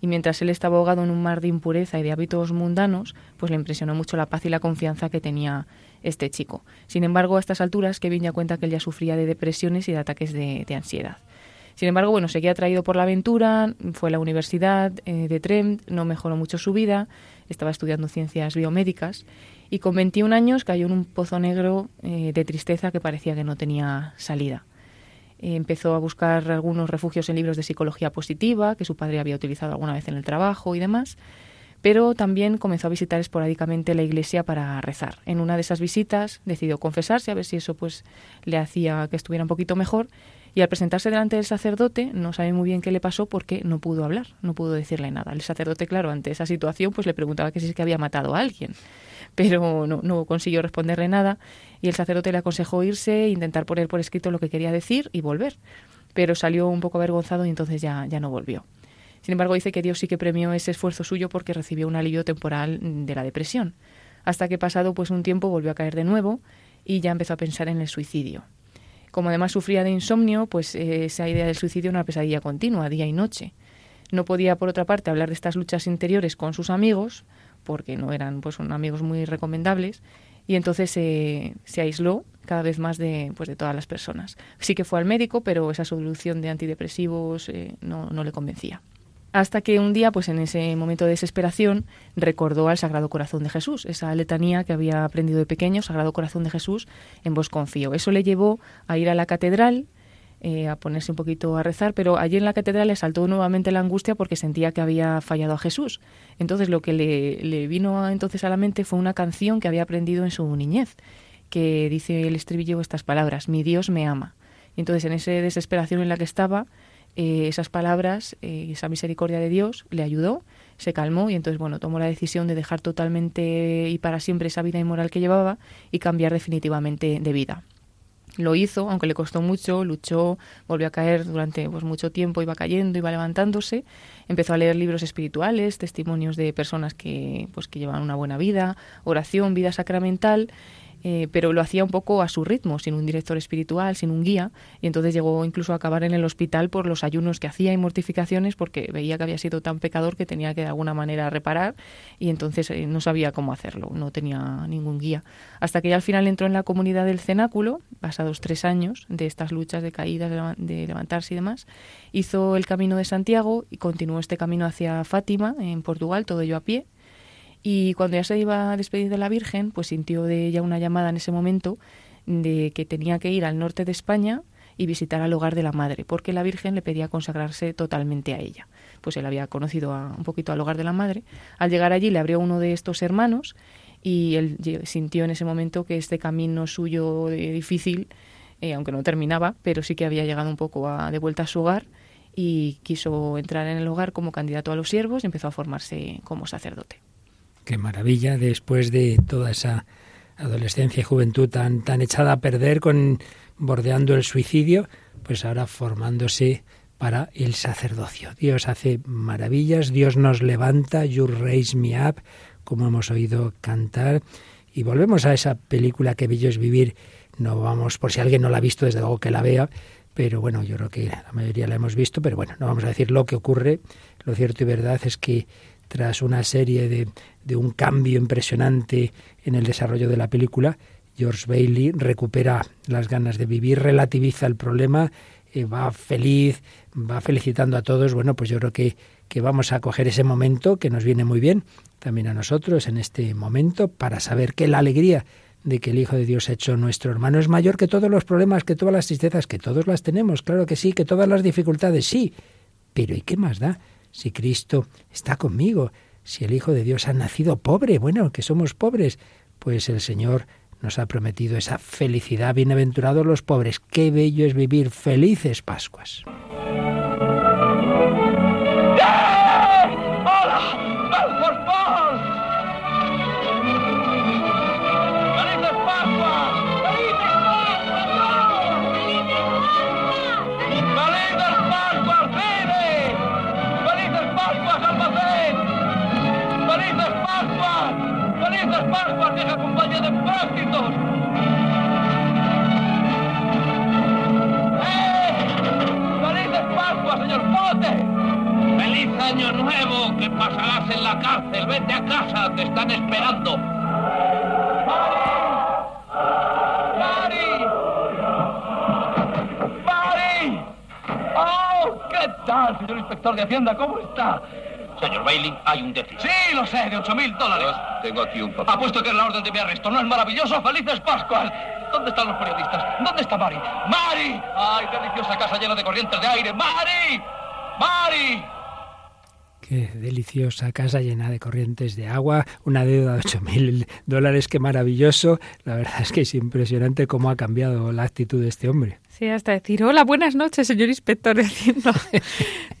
y mientras él estaba ahogado en un mar de impureza y de hábitos mundanos, pues le impresionó mucho la paz y la confianza que tenía este chico. Sin embargo, a estas alturas, Kevin ya cuenta que él ya sufría de depresiones y de ataques de, ansiedad. Sin embargo, bueno, seguía atraído por la aventura, fue a la universidad eh, de Trent, no mejoró mucho su vida, estaba estudiando ciencias biomédicas y con 21 años cayó en un pozo negro eh, de tristeza que parecía que no tenía salida. Eh, empezó a buscar algunos refugios en libros de psicología positiva que su padre había utilizado alguna vez en el trabajo y demás, pero también comenzó a visitar esporádicamente la iglesia para rezar. En una de esas visitas decidió confesarse a ver si eso pues le hacía que estuviera un poquito mejor y al presentarse delante del sacerdote no sabe muy bien qué le pasó porque no pudo hablar, no pudo decirle nada. El sacerdote, claro, ante esa situación pues le preguntaba que si es que había matado a alguien pero no, no consiguió responderle nada y el sacerdote le aconsejó irse, intentar poner por escrito lo que quería decir y volver. Pero salió un poco avergonzado y entonces ya, ya no volvió. Sin embargo, dice que Dios sí que premió ese esfuerzo suyo porque recibió un alivio temporal de la depresión. Hasta que pasado pues un tiempo volvió a caer de nuevo y ya empezó a pensar en el suicidio. Como además sufría de insomnio, pues eh, esa idea del suicidio era una pesadilla continua, día y noche. No podía, por otra parte, hablar de estas luchas interiores con sus amigos, porque no eran pues amigos muy recomendables y entonces se aisló cada vez más de, pues, de todas las personas. Sí que fue al médico, pero esa solución de antidepresivos eh, no, no, le convencía. Hasta que un día, pues en ese momento de desesperación, recordó al Sagrado Corazón de Jesús, esa letanía que había aprendido de pequeño, Sagrado Corazón de Jesús, en vos confío. Eso le llevó a ir a la catedral, eh, a ponerse un poquito a rezar, pero allí en la catedral le saltó nuevamente la angustia porque sentía que había fallado a Jesús. Entonces lo que le, vino entonces a la mente fue una canción que había aprendido en su niñez, que dice el estribillo estas palabras, mi Dios me ama. Y entonces en esa desesperación en la que estaba, eh, esas palabras, eh, esa misericordia de Dios le ayudó, se calmó y entonces bueno, tomó la decisión de dejar totalmente y para siempre esa vida inmoral que llevaba y cambiar definitivamente de vida. Lo hizo, aunque le costó mucho, luchó, volvió a caer durante pues, mucho tiempo, iba cayendo, iba levantándose, empezó a leer libros espirituales, testimonios de personas que, pues, que llevan una buena vida, oración, vida sacramental, eh, pero lo hacía un poco a su ritmo, sin un director espiritual, sin un guía, y entonces llegó incluso a acabar en el hospital por los ayunos que hacía y mortificaciones, porque veía que había sido tan pecador que tenía que de alguna manera reparar, y entonces eh, no sabía cómo hacerlo, no tenía ningún guía. Hasta que ya al final entró en la comunidad del cenáculo, pasados tres años de estas luchas de caídas, de levantarse y demás, hizo el camino de Santiago y continuó este camino hacia Fátima, en Portugal, todo ello a pie, y cuando ya se iba a despedir de la Virgen, pues sintió de ella una llamada en ese momento de que tenía que ir al norte de España y visitar al hogar de la madre, porque la Virgen le pedía consagrarse totalmente a ella. Pues él había conocido un poquito al hogar de la madre. Al llegar allí le abrió uno de estos hermanos y él sintió en ese momento que este camino suyo difícil, eh, aunque no terminaba, pero sí que había llegado un poco a, de vuelta a su hogar y quiso entrar en el hogar como candidato a los siervos y empezó a formarse como sacerdote. Qué maravilla después de toda esa adolescencia y juventud tan, tan echada a perder con bordeando el suicidio, pues ahora formándose para el sacerdocio. Dios hace maravillas, Dios nos levanta, You Raise Me Up, como hemos oído cantar. Y volvemos a esa película que Bello es vivir. No vamos, por si alguien no la ha visto, desde luego que la vea, pero bueno, yo creo que la mayoría la hemos visto, pero bueno, no vamos a decir lo que ocurre. Lo cierto y verdad es que tras una serie de, de un cambio impresionante en el desarrollo de la película, George Bailey recupera las ganas de vivir, relativiza el problema, eh, va feliz, va felicitando a todos. Bueno, pues yo creo que, que vamos a coger ese momento que nos viene muy bien también a nosotros en este momento para saber que la alegría de que el Hijo de Dios hecho nuestro hermano es mayor que todos los problemas, que todas las tristezas, que todos las tenemos, claro que sí, que todas las dificultades, sí. Pero ¿y qué más da? Si Cristo está conmigo, si el Hijo de Dios ha nacido pobre, bueno, que somos pobres, pues el Señor nos ha prometido esa felicidad. Bienaventurados los pobres, qué bello es vivir felices Pascuas. Prácticos! ¡Eh! ¡Felices Pascuas, señor Pote! ¡Feliz año nuevo! que pasarás en la cárcel? ¡Vete a casa! ¡Te están esperando! ¡Mari! ¡Mari! ¡Oh! ¿Qué tal, señor inspector de Hacienda? ¿Cómo está? Señor Bailey, hay un déficit. Sí, lo sé, de ocho mil dólares. Tengo aquí un papel. Apuesto que es la orden de mi arresto. ¿No es maravilloso? ¡Felices Pascuas! ¿Dónde están los periodistas? ¿Dónde está Mari? ¡Mari! ¡Ay, deliciosa casa llena de corrientes de aire! ¡Mari! ¡Mari! Qué deliciosa casa llena de corrientes de agua, una deuda de 8.000 dólares, qué maravilloso. La verdad es que es impresionante cómo ha cambiado la actitud de este hombre. Sí, hasta decir, hola, buenas noches, señor inspector, de Hacienda.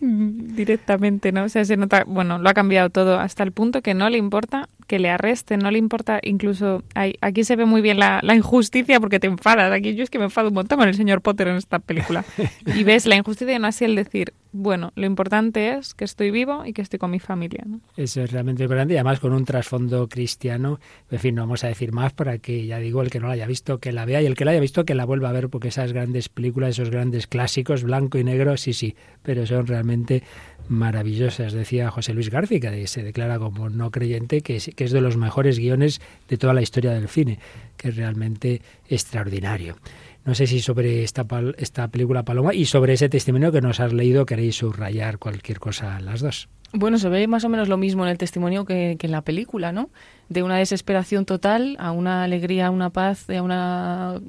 directamente, ¿no? O sea, se nota, bueno, lo ha cambiado todo hasta el punto que no le importa que le arresten, no le importa, incluso hay, aquí se ve muy bien la, la, injusticia porque te enfadas. Aquí yo es que me enfado un montón con el señor Potter en esta película. Y ves la injusticia y no así el decir, bueno, lo importante es que estoy vivo y que estoy con mi familia. ¿no? Eso es realmente importante y además con un trasfondo cristiano. En fin, no vamos a decir más para que, ya digo, el que no la haya visto, que la vea y el que la haya visto, que la vuelva a ver porque esas grandes películas, esos grandes clásicos, blanco y negro, sí, sí, pero son realmente maravillosas. Decía José Luis García, que se declara como no creyente, que es, de los mejores guiones de toda la historia del cine, que es realmente extraordinario. No sé si sobre esta, esta película Paloma y sobre ese testimonio que nos has leído queréis subrayar cualquier cosa las dos. Bueno, se ve más o menos lo mismo en el testimonio que, que, en la película, ¿no? De una desesperación total a una alegría, a una paz, a una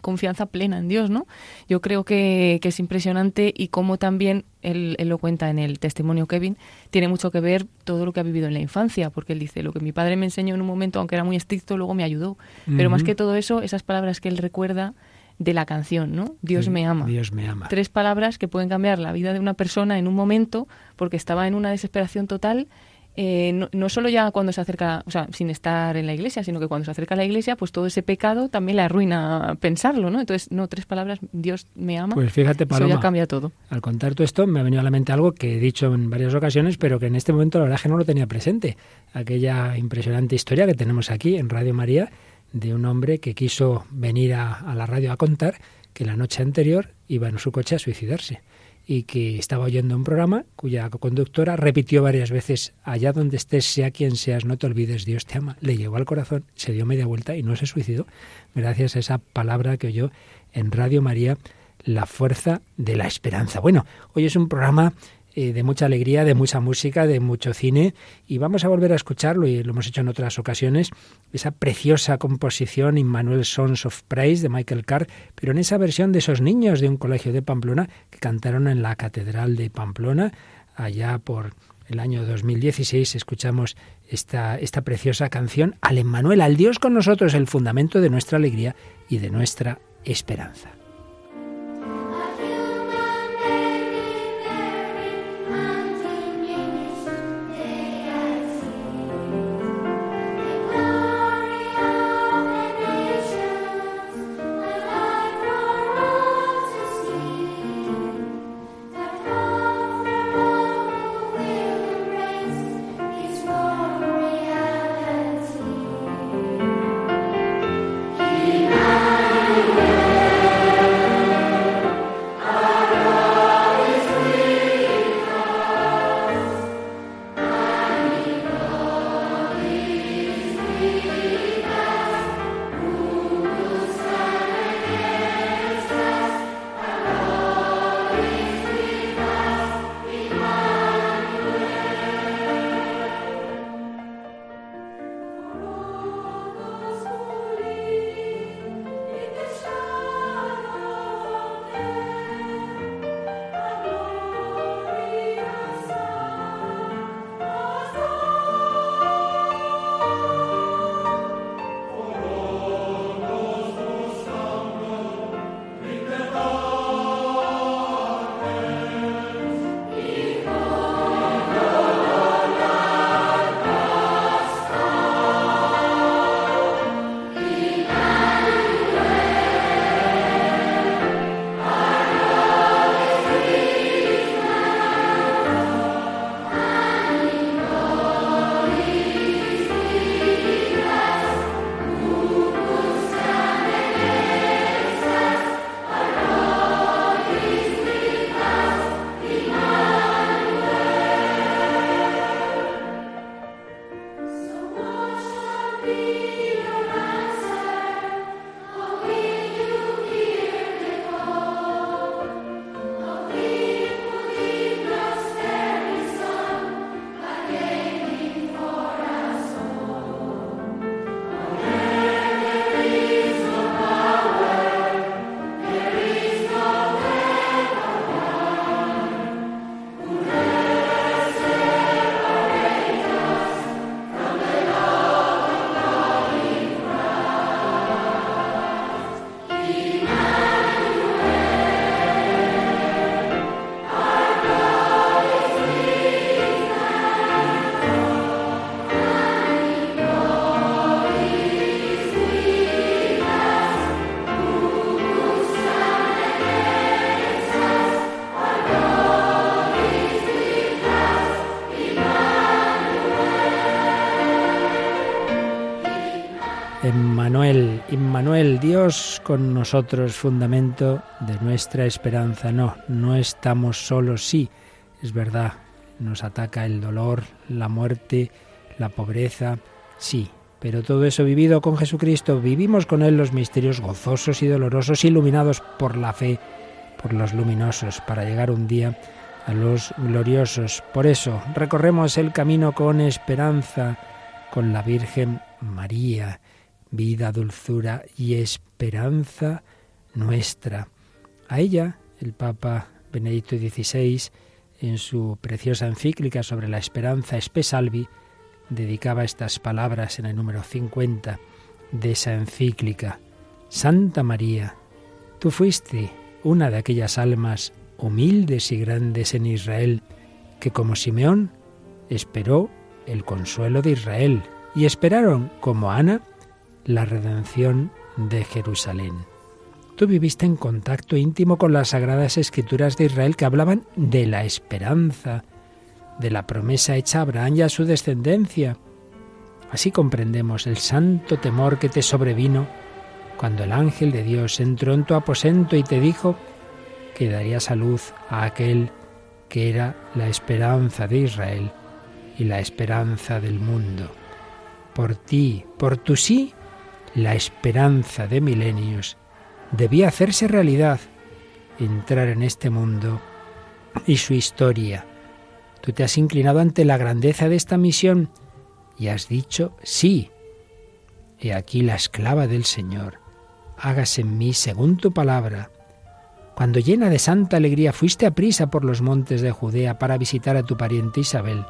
confianza plena en Dios, ¿no? Yo creo que, que es impresionante y como también él, él, lo cuenta en el testimonio Kevin, tiene mucho que ver todo lo que ha vivido en la infancia, porque él dice, lo que mi padre me enseñó en un momento, aunque era muy estricto, luego me ayudó. Pero uh -huh. más que todo eso, esas palabras que él recuerda de la canción, ¿no? Dios sí, me ama. Dios me ama. Tres palabras que pueden cambiar la vida de una persona en un momento porque estaba en una desesperación total. Eh, no, no, solo ya cuando se acerca, o sea, sin estar en la iglesia, sino que cuando se acerca a la iglesia, pues todo ese pecado también le arruina pensarlo, ¿no? Entonces, no, tres palabras, Dios me ama. Pues fíjate, Paloma, eso ya cambia todo. Al contar todo esto, me ha venido a la mente algo que he dicho en varias ocasiones, pero que en este momento la verdad es que no lo tenía presente. Aquella impresionante historia que tenemos aquí en Radio María de un hombre que quiso venir a, a la radio a contar que la noche anterior iba en su coche a suicidarse y que estaba oyendo un programa cuya conductora repitió varias veces, allá donde estés, sea quien seas, no te olvides, Dios te ama. Le llegó al corazón, se dio media vuelta y no se suicidó, gracias a esa palabra que oyó en Radio María, la fuerza de la esperanza. Bueno, hoy es un programa eh, de mucha alegría, de mucha música, de mucho cine y vamos a volver a escucharlo y lo hemos hecho en otras ocasiones, esa preciosa composición Immanuel Sons of Praise de Michael Carr, pero en esa versión de esos niños de un colegio de Pamplona que cantaron en la Catedral de Pamplona allá por el año 2016 escuchamos esta, esta preciosa canción al Emmanuel, al Dios con nosotros, el fundamento de nuestra alegría y de nuestra esperanza. Con nosotros, fundamento de nuestra esperanza. No, no estamos solos, sí, es verdad, nos ataca el dolor, la muerte, la pobreza, sí, pero todo eso vivido con Jesucristo, vivimos con Él los misterios gozosos y dolorosos, iluminados por la fe, por los luminosos, para llegar un día a los gloriosos. Por eso recorremos el camino con esperanza, con la Virgen María vida, dulzura y esperanza nuestra. A ella, el Papa Benedicto XVI, en su preciosa encíclica sobre la esperanza Espesalvi, dedicaba estas palabras en el número 50 de esa encíclica. Santa María, tú fuiste una de aquellas almas humildes y grandes en Israel, que como Simeón esperó el consuelo de Israel, y esperaron, como Ana, la redención de Jerusalén. Tú viviste en contacto íntimo con las sagradas escrituras de Israel que hablaban de la esperanza, de la promesa hecha a Abraham y a su descendencia. Así comprendemos el santo temor que te sobrevino cuando el ángel de Dios entró en tu aposento y te dijo que darías a luz a aquel que era la esperanza de Israel y la esperanza del mundo. Por ti, por tu sí, la esperanza de milenios debía hacerse realidad, entrar en este mundo y su historia. Tú te has inclinado ante la grandeza de esta misión y has dicho sí. He aquí la esclava del Señor. Hágase en mí según tu palabra. Cuando llena de santa alegría fuiste a prisa por los montes de Judea para visitar a tu pariente Isabel,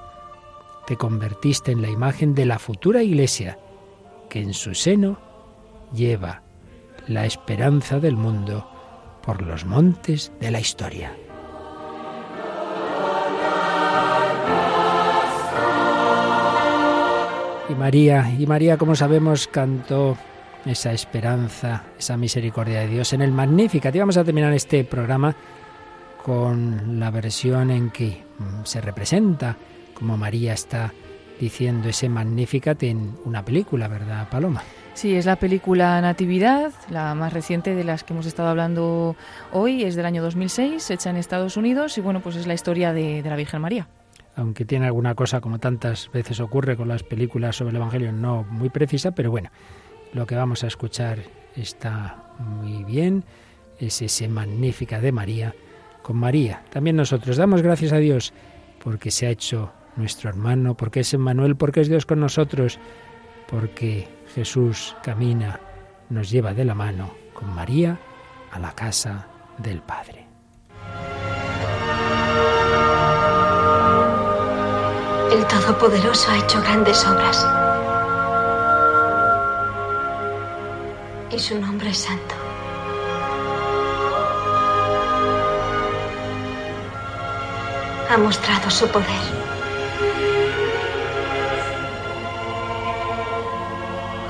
te convertiste en la imagen de la futura iglesia, que en su seno lleva la esperanza del mundo por los montes de la historia. Y María, y María, como sabemos, cantó esa esperanza, esa misericordia de Dios en el Magnificat. Y vamos a terminar este programa con la versión en que mm, se representa como María está diciendo ese Magnificat en una película, ¿verdad, Paloma? Sí, es la película Natividad, la más reciente de las que hemos estado hablando hoy, es del año 2006, hecha en Estados Unidos y bueno, pues es la historia de, la Virgen María. Aunque tiene alguna cosa, como tantas veces ocurre con las películas sobre el Evangelio, no muy precisa, pero bueno, lo que vamos a escuchar está muy bien, es ese magnífica de María con María. También nosotros damos gracias a Dios porque se ha hecho nuestro hermano, porque es Emmanuel, porque es Dios con nosotros, porque Jesús camina, nos lleva de la mano con María a la casa del Padre. El Todopoderoso ha hecho grandes obras. Y su nombre es santo. Ha mostrado su poder.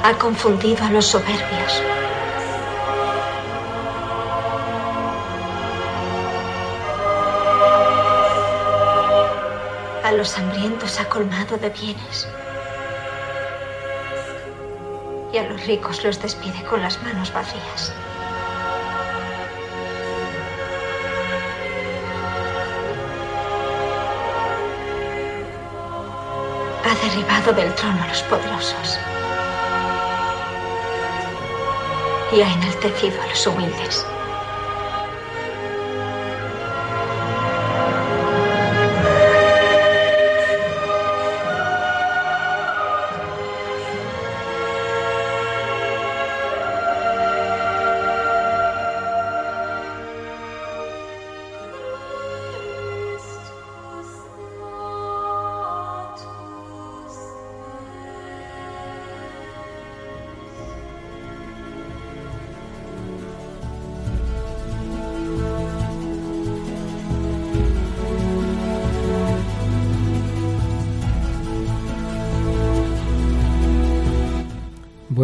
Ha confundido a los soberbios. A los hambrientos ha colmado de bienes. Y a los ricos los despide con las manos vacías. Ha derribado del trono a los poderosos y ha enaltecido a los humildes.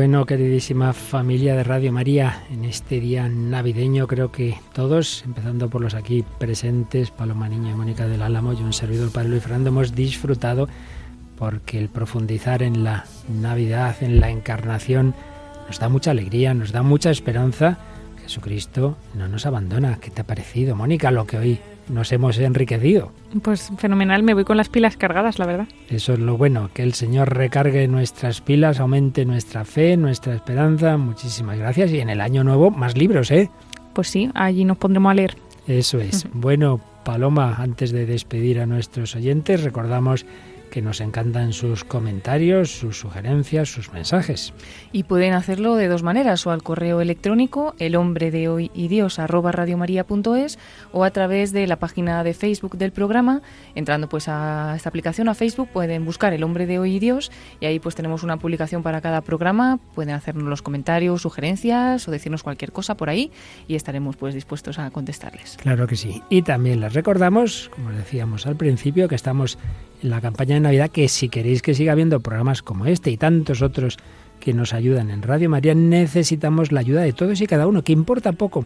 Bueno, queridísima familia de Radio María, en este día navideño creo que todos, empezando por los aquí presentes, Paloma Niño y Mónica del Álamo y un servidor Padre Luis Fernando, hemos disfrutado porque el profundizar en la Navidad, en la encarnación, nos da mucha alegría, nos da mucha esperanza. Jesucristo no nos abandona. ¿Qué te ha parecido, Mónica, lo que hoy nos hemos enriquecido? Pues fenomenal, me voy con las pilas cargadas, la verdad. Eso es lo bueno, que el Señor recargue nuestras pilas, aumente nuestra fe, nuestra esperanza. Muchísimas gracias. Y en el año nuevo, más libros, ¿eh? Pues sí, allí nos pondremos a leer. Eso es. Bueno, Paloma, antes de despedir a nuestros oyentes, recordamos que nos encantan sus comentarios, sus sugerencias, sus mensajes. Y pueden hacerlo de dos maneras, o al correo electrónico el hombre de hoy y Dios arroba radiomaria.es o a través de la página de Facebook del programa, entrando pues a esta aplicación a Facebook, pueden buscar el hombre de hoy y Dios y ahí pues tenemos una publicación para cada programa, pueden hacernos los comentarios, sugerencias o decirnos cualquier cosa por ahí y estaremos pues dispuestos a contestarles. Claro que sí. Y también les recordamos, como decíamos al principio, que estamos en la campaña de Navidad, que si queréis que siga habiendo programas como este y tantos otros que nos ayudan en Radio María, necesitamos la ayuda de todos y cada uno, que importa poco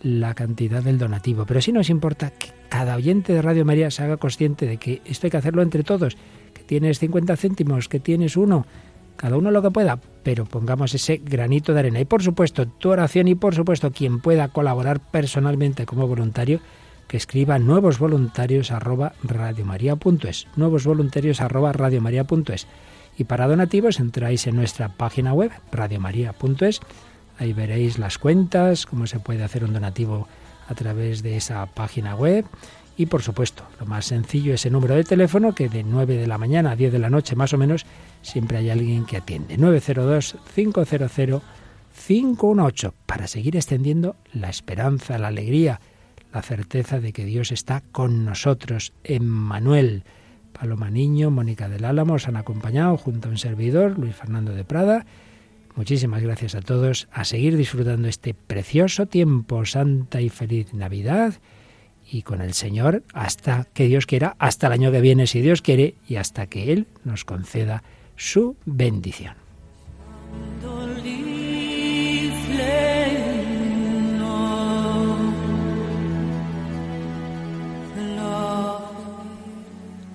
la cantidad del donativo, pero sí nos importa que cada oyente de Radio María se haga consciente de que esto hay que hacerlo entre todos, que tienes 50 céntimos, que tienes uno, cada uno lo que pueda, pero pongamos ese granito de arena. Y por supuesto, tu oración y por supuesto quien pueda colaborar personalmente como voluntario, que escriba nuevos voluntarios radiomaria.es, nuevos voluntarios. Y para donativos entráis en nuestra página web radiomaria.es, ahí veréis las cuentas, cómo se puede hacer un donativo a través de esa página web. Y por supuesto, lo más sencillo es el número de teléfono que de 9 de la mañana a 10 de la noche más o menos siempre hay alguien que atiende. 902-500-518 para seguir extendiendo la esperanza, la alegría, la certeza de que Dios está con nosotros. Emmanuel, Paloma Niño, Mónica del Álamo os han acompañado junto a un servidor, Luis Fernando de Prada. Muchísimas gracias a todos. A seguir disfrutando este precioso tiempo, santa y feliz Navidad. Y con el Señor hasta que Dios quiera, hasta el año que viene si Dios quiere, y hasta que Él nos conceda su bendición.